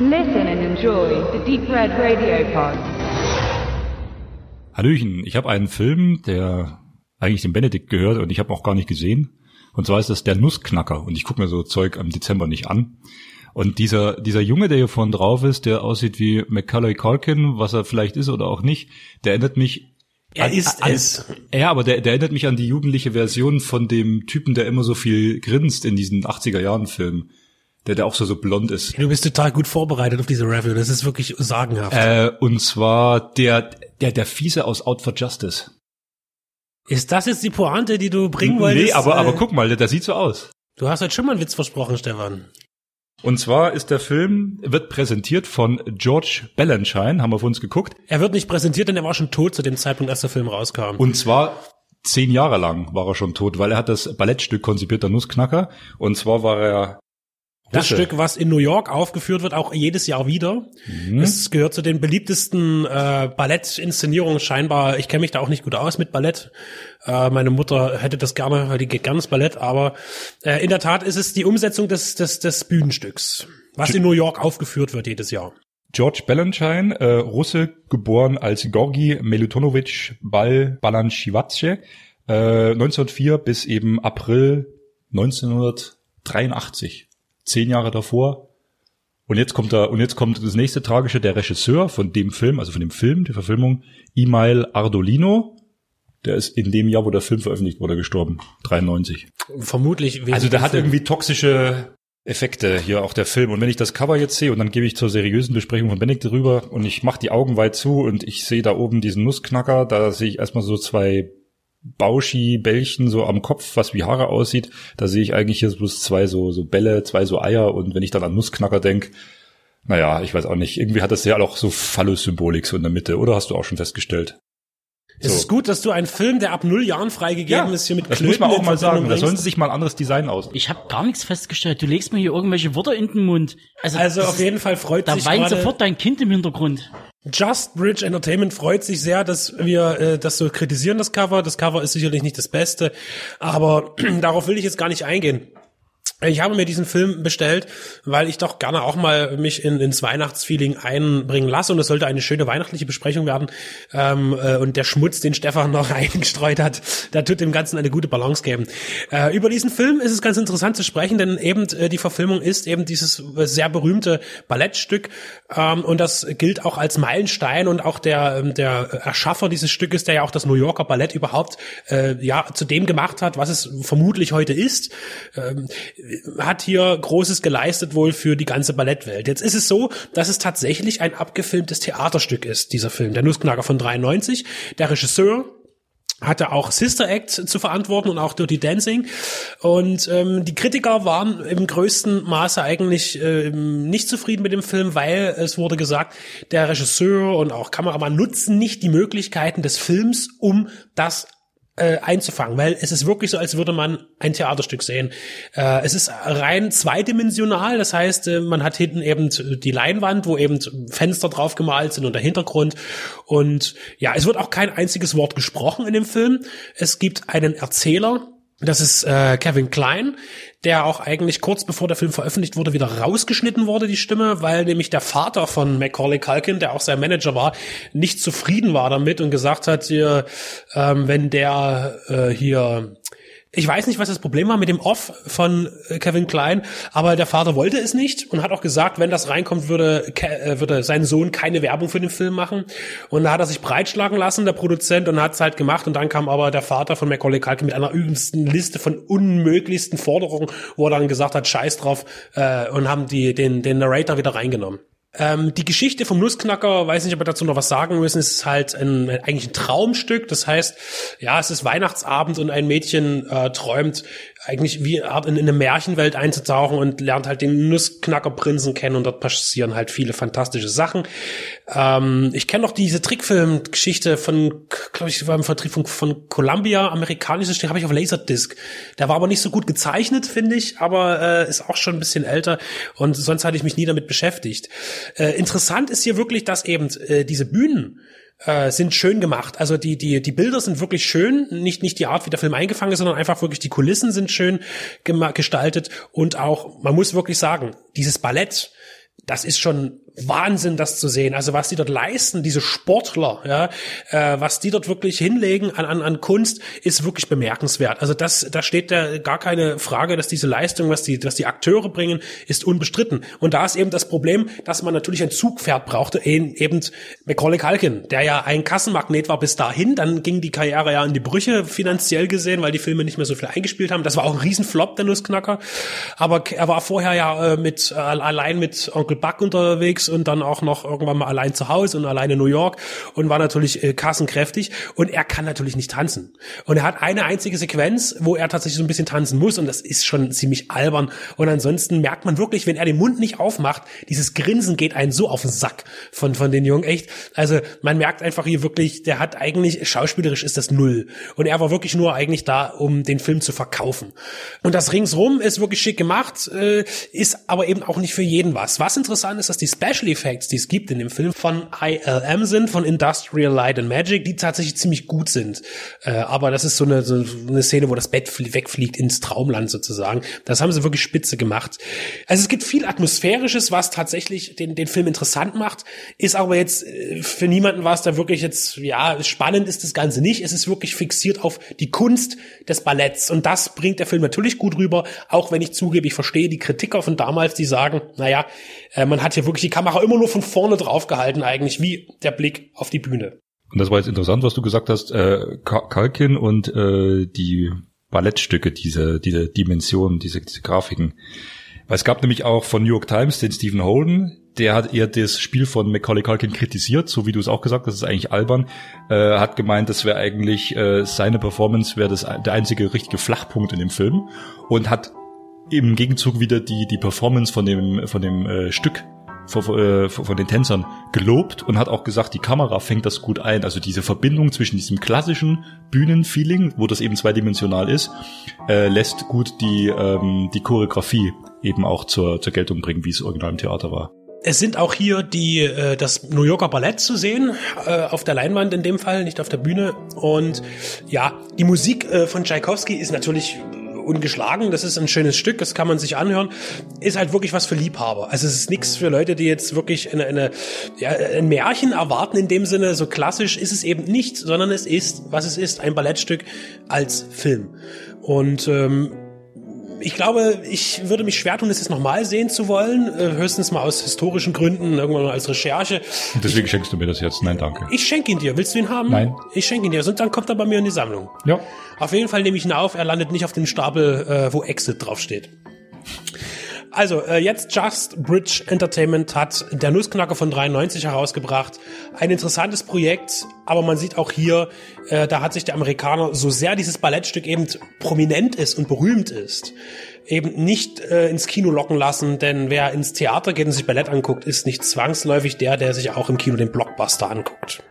Listen and enjoy the Deep Red Radio Pod. Hallöchen, ich habe einen Film, der eigentlich dem Benedikt gehört und ich habe auch gar nicht gesehen. Und zwar ist das der Nussknacker und ich gucke mir so Zeug am Dezember nicht an. Und dieser, dieser Junge, der hier vorne drauf ist, der aussieht wie Macaulay Culkin, was er vielleicht ist oder auch nicht, der erinnert mich Er an- ist an, es. Ja, aber der, der erinnert mich an die jugendliche Version von dem Typen, der immer so viel grinst in diesen 80er Jahren Filmen. Der, der auch so, so blond ist. Du bist total gut vorbereitet auf diese Review. Das ist wirklich sagenhaft. Äh, und zwar der, der, der Fiese aus Out for Justice. ist das jetzt die Pointe, die du bringen wolltest? Nee, aber, Äh, aber guck mal, der, der sieht so aus. Du hast heute schon mal einen Witz versprochen, Stefan. Und zwar ist der Film, wird präsentiert von George Balanchine, haben wir für uns geguckt. Er wird nicht präsentiert, denn er war schon tot zu dem Zeitpunkt, als der Film rauskam. Und zwar zehn Jahre lang war er schon tot, weil er hat das Ballettstück konzipiert, der Nussknacker. Und zwar war er das Russe. Stück, was in New York aufgeführt wird, auch jedes Jahr wieder. Es gehört zu den beliebtesten äh, Ballettinszenierungen scheinbar. Ich kenne mich da auch nicht gut aus mit Ballett. Äh, meine Mutter hätte das gerne, weil die geht gerne ins Ballett. Aber äh, in der Tat ist es die Umsetzung des, des, des Bühnenstücks, was in New York aufgeführt wird jedes Jahr. George Balanchine, äh, Russe, geboren als Gorgi Melutonovich Bal Balanchivatche, äh, 1904 bis eben April 1983. Zehn Jahre davor. Und jetzt kommt da, und jetzt kommt das nächste Tragische, der Regisseur von dem Film, also von dem Film, der Verfilmung, Imail Ardolino. Der ist in dem Jahr, wo der Film veröffentlicht wurde, gestorben. 93. Vermutlich. Also der hat Film. irgendwie toxische Effekte hier auch der Film. Und wenn ich das Cover jetzt sehe und dann gebe ich zur seriösen Besprechung von Benedikt drüber und ich mache die Augen weit zu und ich sehe da oben diesen Nussknacker, da sehe ich erstmal so zwei Bauschi-Bällchen so am Kopf, was wie Haare aussieht. Da sehe ich eigentlich hier bloß zwei so, so Bälle, zwei so Eier und wenn ich dann an Nussknacker denk, naja, ich weiß auch nicht, irgendwie hat das ja auch so Phallus-Symbolik so in der Mitte, oder hast du auch schon festgestellt? Es So. ist gut, dass du einen Film, der ab null Jahren freigegeben ist, hier mit das muss man Klöten auch mal sagen. Da sollen sie sich mal ein anderes Design aus. Ich habe gar nichts festgestellt. Du legst mir hier irgendwelche Wörter in den Mund. Also, Also auf jeden Fall freut da sich weint gerade sofort dein Kind im Hintergrund. Just Bridge Entertainment freut sich sehr, dass wir äh, das so kritisieren, das Cover. Das Cover ist sicherlich nicht das Beste, aber darauf will ich jetzt gar nicht eingehen. Ich habe mir diesen Film bestellt, weil ich doch gerne auch mal mich in, ins Weihnachtsfeeling einbringen lasse und es sollte eine schöne weihnachtliche Besprechung werden. Ähm, äh, und der Schmutz, den Stefan noch eingestreut hat, da tut dem Ganzen eine gute Balance geben. Äh, über diesen Film ist es ganz interessant zu sprechen, denn eben äh, die Verfilmung ist eben dieses äh, sehr berühmte Ballettstück ähm, und das gilt auch als Meilenstein und auch der ähm, der Erschaffer dieses Stückes, der ja auch das New Yorker Ballett überhaupt äh, ja zu dem gemacht hat, was es vermutlich heute ist. Ähm, hat hier Großes geleistet wohl für die ganze Ballettwelt. Jetzt ist es so, dass es tatsächlich ein abgefilmtes Theaterstück ist, dieser Film, der Nussknacker von 93. Der Regisseur hatte auch Sister Act zu verantworten und auch Dirty Dancing. Und ähm, die Kritiker waren im größten Maße eigentlich ähm, nicht zufrieden mit dem Film, weil es wurde gesagt, der Regisseur und auch Kameramann nutzen nicht die Möglichkeiten des Films, um das äh, einzufangen, weil es ist wirklich so, als würde man ein Theaterstück sehen. Äh, es ist rein zweidimensional, das heißt, äh, man hat hinten eben die Leinwand, wo eben Fenster drauf gemalt sind und der Hintergrund. Und ja, es wird auch kein einziges Wort gesprochen in dem Film. Es gibt einen Erzähler, das ist äh, Kevin Klein, der auch eigentlich kurz bevor der Film veröffentlicht wurde, wieder rausgeschnitten wurde, die Stimme, weil nämlich der Vater von Macaulay Culkin, der auch sein Manager war, nicht zufrieden war damit und gesagt hat, hier, ähm, wenn der äh, hier ich weiß nicht, was das Problem war mit dem Off von äh, Kevin Klein, aber der Vater wollte es nicht und hat auch gesagt, wenn das reinkommt, würde, Ke- äh, würde sein Sohn keine Werbung für den Film machen. Und da hat er sich breitschlagen lassen, der Produzent, und hat es halt gemacht. Und dann kam aber der Vater von Macaulay Culkin mit einer übelsten Liste von unmöglichsten Forderungen, wo er dann gesagt hat, scheiß drauf, äh, und haben die, den, den Narrator wieder reingenommen. Ähm, die Geschichte vom Nussknacker, weiß nicht, ob wir dazu noch was sagen müssen, ist halt ein, eigentlich ein Traumstück. Das heißt, ja, es ist Weihnachtsabend und ein Mädchen äh, träumt eigentlich wie in, in eine Märchenwelt einzutauchen und lernt halt den Nussknackerprinzen kennen und dort passieren halt viele fantastische Sachen. Ähm, ich kenne noch diese Trickfilm-Geschichte von, glaube ich, war im Vertrieb von, von Columbia, amerikanisches, den habe ich auf Laserdisc. Der war aber nicht so gut gezeichnet, finde ich, aber äh, ist auch schon ein bisschen älter und sonst hatte ich mich nie damit beschäftigt. Äh, interessant ist hier wirklich, dass eben äh, diese Bühnen äh, sind schön gemacht. Also die die die Bilder sind wirklich schön, nicht nicht die Art, wie der Film eingefangen ist, sondern einfach wirklich die Kulissen sind schön gestaltet und auch man muss wirklich sagen, dieses Ballett das ist schon Wahnsinn, das zu sehen. Also was die dort leisten, diese Sportler, ja, äh, was die dort wirklich hinlegen an, an, an Kunst, ist wirklich bemerkenswert. Also das, da steht da gar keine Frage, dass diese Leistung, was die, was die Akteure bringen, ist unbestritten. Und da ist eben das Problem, dass man natürlich ein Zugpferd brauchte, eben Macaulay Culkin, der ja ein Kassenmagnet war bis dahin. Dann ging die Karriere ja in die Brüche finanziell gesehen, weil die Filme nicht mehr so viel eingespielt haben. Das war auch ein Riesenflop, der Nussknacker. Aber er war vorher ja äh, mit äh, allein mit Onkel Buck unterwegs und dann auch noch irgendwann mal allein zu Hause und allein in New York und war natürlich äh, kassenkräftig und er kann natürlich nicht tanzen. Und er hat eine einzige Sequenz, wo er tatsächlich so ein bisschen tanzen muss und das ist schon ziemlich albern und ansonsten merkt man wirklich, wenn er den Mund nicht aufmacht, dieses Grinsen geht einen so auf den Sack von von den Jungen echt. Also man merkt einfach hier wirklich, der hat eigentlich schauspielerisch ist das null und er war wirklich nur eigentlich da, um den Film zu verkaufen. Und das ringsrum ist wirklich schick gemacht, äh, ist aber eben auch nicht für jeden was. Was interessant ist, dass die Special Effects, die es gibt in dem Film von ILM sind, von Industrial Light and Magic, die tatsächlich ziemlich gut sind. Äh, aber das ist so eine, so eine Szene, wo das Bett wegfliegt ins Traumland sozusagen. Das haben sie wirklich spitze gemacht. Also es gibt viel Atmosphärisches, was tatsächlich den, den Film interessant macht, ist aber jetzt äh, für niemanden was da wirklich jetzt, ja, spannend ist das Ganze nicht. Es ist wirklich fixiert auf die Kunst des Balletts und das bringt der Film natürlich gut rüber, auch wenn ich zugebe, ich verstehe die Kritiker von damals, die sagen, naja, äh, man hat hier wirklich die Kamera immer nur von vorne drauf gehalten, eigentlich wie der Blick auf die Bühne. Und das war jetzt interessant, was du gesagt hast, äh, Kalkin und äh, die Ballettstücke, diese, diese Dimensionen, diese, diese Grafiken. Weil es gab nämlich auch von New York Times den Stephen Holden, der hat eher das Spiel von Macaulay Culkin kritisiert, so wie du es auch gesagt hast, das ist eigentlich albern, äh, hat gemeint, das wäre eigentlich äh, seine Performance wäre das der einzige richtige Flachpunkt in dem Film und hat im Gegenzug wieder die die Performance von dem von dem äh, Stück von, äh, von den Tänzern gelobt und hat auch gesagt, die Kamera fängt das gut ein. Also diese Verbindung zwischen diesem klassischen Bühnenfeeling, wo das eben zweidimensional ist, äh, lässt gut die, ähm, die Choreografie eben auch zur, zur Geltung bringen, wie es original im Theater war. Es sind auch hier die äh, das New Yorker Ballett zu sehen äh, auf der Leinwand in dem Fall, nicht auf der Bühne. Und ja, die Musik äh, von Tchaikovsky ist natürlich ungeschlagen. Das ist ein schönes Stück, das kann man sich anhören. Ist halt wirklich was für Liebhaber. Also es ist nichts für Leute, die jetzt wirklich eine, eine, ja, ein Märchen erwarten in dem Sinne. So klassisch ist es eben nicht, sondern es ist, was es ist, ein Ballettstück als Film. Und ähm, ich glaube, ich würde mich schwer tun, das jetzt nochmal sehen zu wollen. Äh, höchstens mal aus historischen Gründen, irgendwann mal als Recherche. Deswegen ich, schenkst du mir das jetzt? Nein, danke. Ich schenke ihn dir. Willst du ihn haben? Nein. Ich schenke ihn dir. Und dann kommt er bei mir in die Sammlung. Ja. Auf jeden Fall nehme ich ihn auf. Er landet nicht auf dem Stapel, äh, wo Exit draufsteht. Also, äh, jetzt Just Bridge Entertainment hat der Nussknacker von 93 herausgebracht. Ein interessantes Projekt, aber man sieht auch hier, äh, da hat sich der Amerikaner, so sehr dieses Ballettstück eben prominent ist und berühmt ist, eben nicht äh, ins Kino locken lassen, denn wer ins Theater geht und sich Ballett anguckt, ist nicht zwangsläufig der, der sich auch im Kino den Blockbuster anguckt.